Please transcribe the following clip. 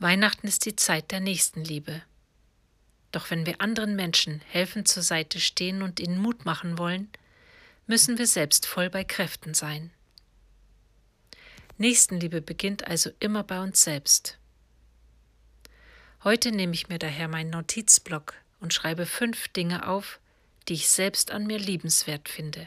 Weihnachten ist die Zeit der Nächstenliebe. Doch wenn wir anderen Menschen helfend zur Seite stehen und ihnen Mut machen wollen, müssen wir selbst voll bei Kräften sein. Nächstenliebe beginnt also immer bei uns selbst. Heute nehme ich mir daher meinen Notizblock und schreibe fünf Dinge auf, die ich selbst an mir liebenswert finde.